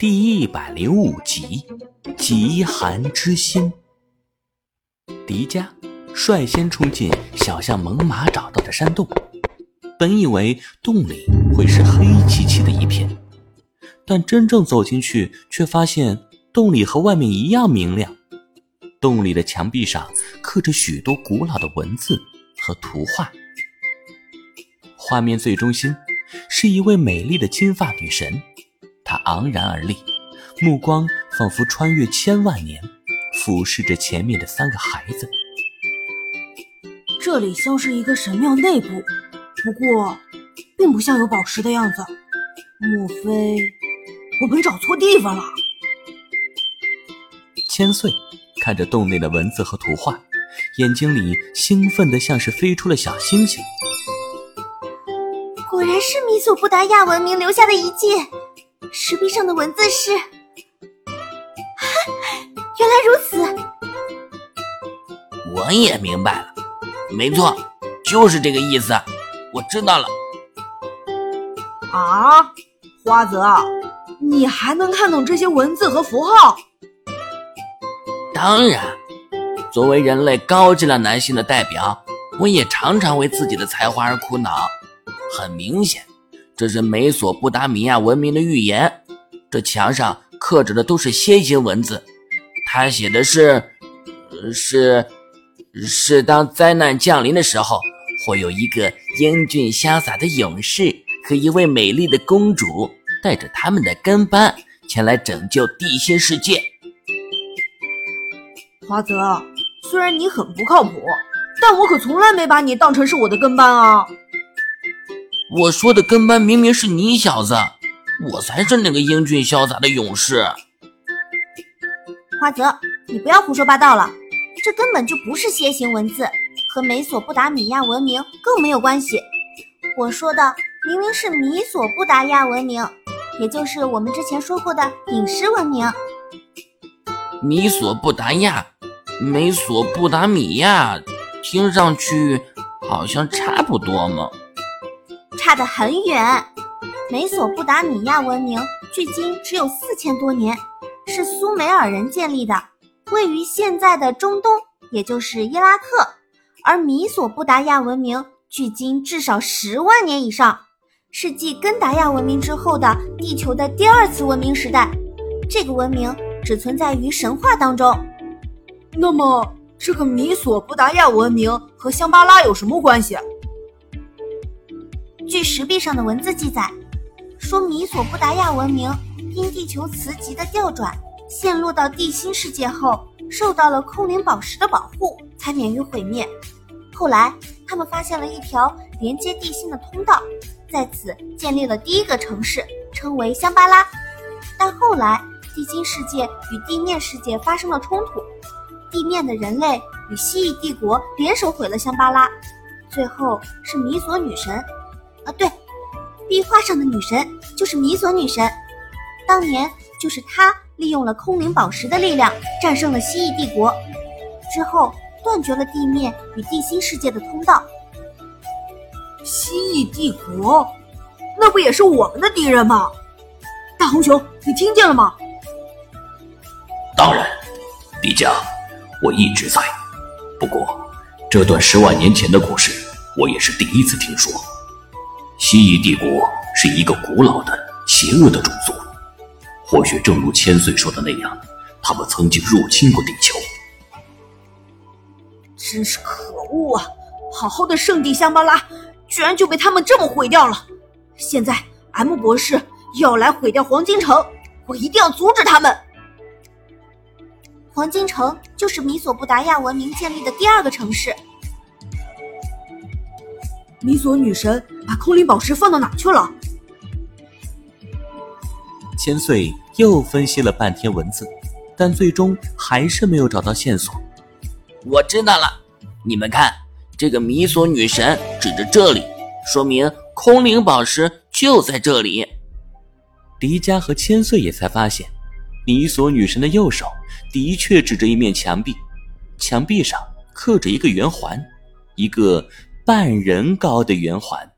第一百零五集《极寒之心》。迪迦率先冲进小象猛犸找到的山洞，本以为洞里会是黑漆漆的一片，但真正走进去，却发现洞里和外面一样明亮。洞里的墙壁上刻着许多古老的文字和图画，画面最中心是一位美丽的金发女神。他昂然而立，目光仿佛穿越千万年，俯视着前面的三个孩子。这里像是一个神庙内部，不过并不像有宝石的样子。莫非我们找错地方了？千岁看着洞内的文字和图画，眼睛里兴奋的像是飞出了小星星。果然是米索不达亚文明留下的遗迹。石壁上的文字是，原来如此，我也明白了，没错，就是这个意思，我知道了。啊，花泽，你还能看懂这些文字和符号？当然，作为人类高质量男性的代表，我也常常为自己的才华而苦恼。很明显。这是美索不达米亚文明的预言。这墙上刻着的都是楔形文字，他写的是，是，是当灾难降临的时候，会有一个英俊潇洒的勇士和一位美丽的公主，带着他们的跟班前来拯救地心世界。华泽，虽然你很不靠谱，但我可从来没把你当成是我的跟班啊。我说的跟班明明是你小子，我才是那个英俊潇洒的勇士。花泽，你不要胡说八道了，这根本就不是楔形文字，和美索不达米亚文明更没有关系。我说的明明是米索不达亚文明，也就是我们之前说过的饮食文明。米索不达亚，美索不达米亚，听上去好像差不多嘛。差得很远。美索不达米亚文明距今只有四千多年，是苏美尔人建立的，位于现在的中东，也就是伊拉克。而米索不达亚文明距今至少十万年以上，是继根达亚文明之后的地球的第二次文明时代。这个文明只存在于神话当中。那么，这个米索不达亚文明和香巴拉有什么关系？据石壁上的文字记载，说米索布达亚文明因地球磁极的调转，陷落到地心世界后，受到了空灵宝石的保护，才免于毁灭。后来，他们发现了一条连接地心的通道，在此建立了第一个城市，称为香巴拉。但后来，地心世界与地面世界发生了冲突，地面的人类与蜥蜴帝国联手毁了香巴拉，最后是米索女神。啊，对，壁画上的女神就是米索女神，当年就是她利用了空灵宝石的力量战胜了蜥蜴帝国，之后断绝了地面与地心世界的通道。蜥蜴帝国，那不也是我们的敌人吗？大红熊，你听见了吗？当然，迪迦，我一直在。不过，这段十万年前的故事，我也是第一次听说。蜥蜴帝国是一个古老的、邪恶的种族，或许正如千岁说的那样，他们曾经入侵过地球。真是可恶啊！好好的圣地香巴拉，居然就被他们这么毁掉了。现在 M 博士要来毁掉黄金城，我一定要阻止他们。黄金城就是米索不达亚文明建立的第二个城市。米索女神把空灵宝石放到哪去了？千岁又分析了半天文字，但最终还是没有找到线索。我知道了，你们看，这个米索女神指着这里，说明空灵宝石就在这里。迪迦和千岁也才发现，米索女神的右手的确指着一面墙壁，墙壁上刻着一个圆环，一个。半人高的圆环。